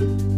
you